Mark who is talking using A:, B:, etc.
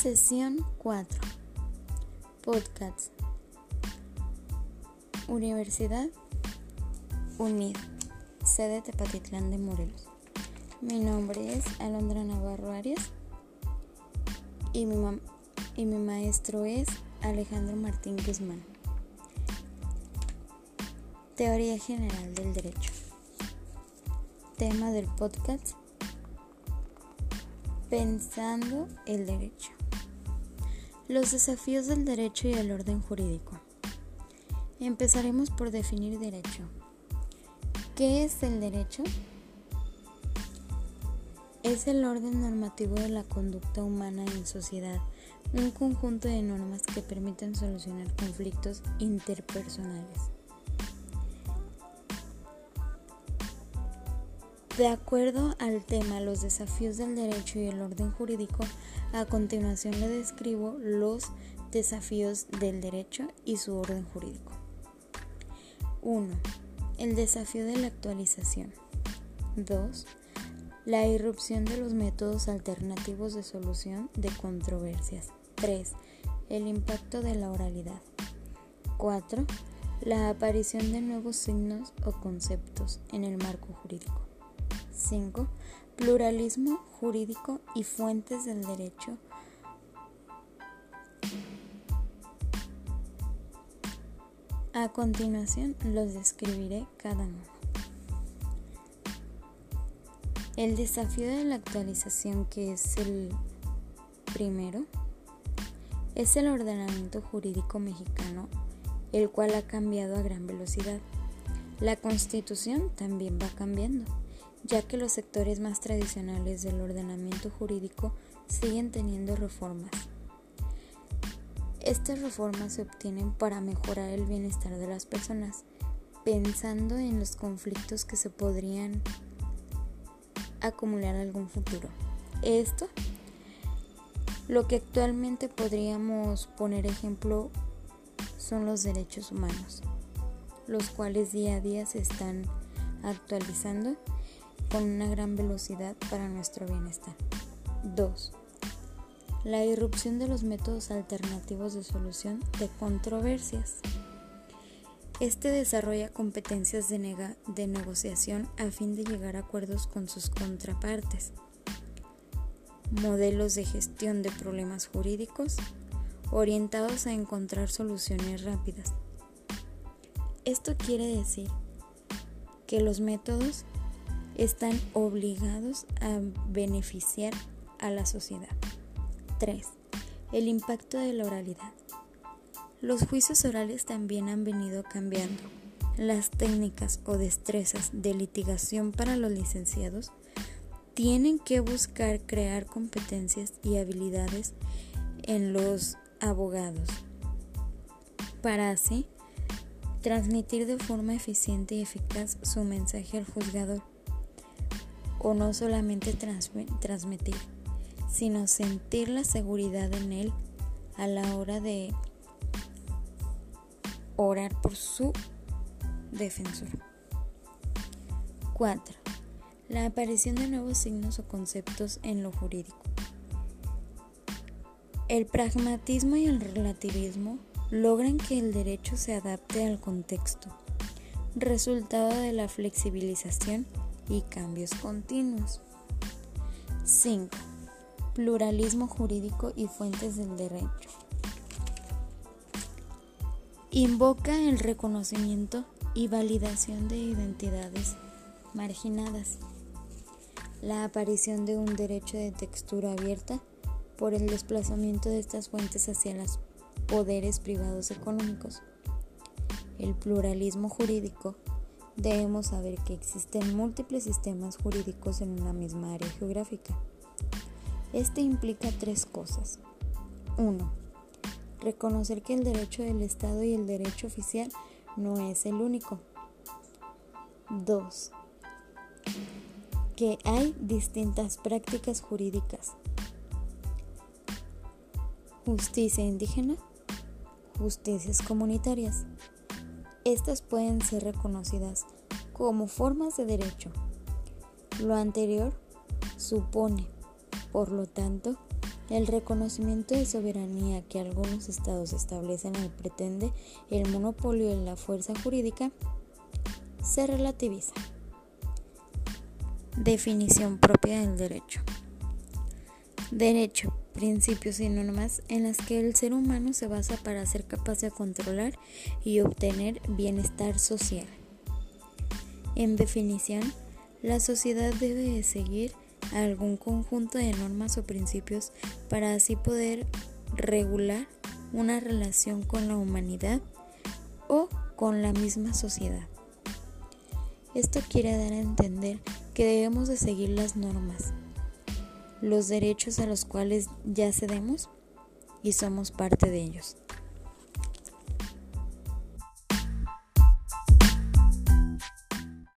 A: Sesión 4. Podcast. Universidad Unida. Sede Tepatitlán de Morelos. Mi nombre es Alondra Navarro Arias y mi, y mi maestro es Alejandro Martín Guzmán. Teoría General del Derecho. Tema del podcast. Pensando el derecho. Los desafíos del derecho y el orden jurídico. Empezaremos por definir derecho. ¿Qué es el derecho? Es el orden normativo de la conducta humana en sociedad, un conjunto de normas que permiten solucionar conflictos interpersonales. De acuerdo al tema Los desafíos del derecho y el orden jurídico, a continuación le describo los desafíos del derecho y su orden jurídico. 1. El desafío de la actualización. 2. La irrupción de los métodos alternativos de solución de controversias. 3. El impacto de la oralidad. 4. La aparición de nuevos signos o conceptos en el marco jurídico. 5. Pluralismo jurídico y fuentes del derecho. A continuación los describiré cada uno. El desafío de la actualización, que es el primero, es el ordenamiento jurídico mexicano, el cual ha cambiado a gran velocidad. La constitución también va cambiando ya que los sectores más tradicionales del ordenamiento jurídico siguen teniendo reformas. Estas reformas se obtienen para mejorar el bienestar de las personas, pensando en los conflictos que se podrían acumular algún futuro. Esto, lo que actualmente podríamos poner ejemplo, son los derechos humanos, los cuales día a día se están actualizando con una gran velocidad para nuestro bienestar. 2. La irrupción de los métodos alternativos de solución de controversias. Este desarrolla competencias de, de, negociación a fin de llegar a acuerdos con sus contrapartes. Modelos de gestión de problemas jurídicos orientados a encontrar soluciones rápidas. Esto quiere decir que los métodos están obligados a beneficiar a la sociedad. 3. El impacto de la oralidad. Los juicios orales también han venido cambiando. Las técnicas o destrezas de litigación para los licenciados tienen que buscar crear competencias y habilidades en los abogados para así transmitir de forma eficiente y eficaz su mensaje al juzgador o no solamente transmitir, sino sentir la seguridad en él a la hora de orar por su defensor. 4. La aparición de nuevos signos o conceptos en lo jurídico. El pragmatismo y el relativismo logran que el derecho se adapte al contexto, resultado de la flexibilización y cambios continuos. 5. Pluralismo jurídico y fuentes del derecho. Invoca el reconocimiento y validación de identidades marginadas. La aparición de un derecho de textura abierta por el desplazamiento de estas fuentes hacia los poderes privados económicos. El pluralismo jurídico debemos saber que existen múltiples sistemas jurídicos en una misma área geográfica. Este implica tres cosas. 1. Reconocer que el derecho del Estado y el derecho oficial no es el único. 2. Que hay distintas prácticas jurídicas. Justicia indígena, justicias comunitarias. Estas pueden ser reconocidas como formas de derecho. Lo anterior supone, por lo tanto, El reconocimiento de soberanía que algunos estados establecen y pretende el monopolio de la fuerza jurídica se relativiza. Definición propia del derecho. Derecho, principios y normas en las que el ser humano se basa para ser capaz de controlar y obtener bienestar social. En definición, la sociedad debe seguir algún conjunto de normas o principios para así poder regular una relación con la humanidad o con la misma sociedad. Esto quiere dar a entender que debemos de seguir las normas, los derechos a los cuales ya cedemos y somos parte de ellos.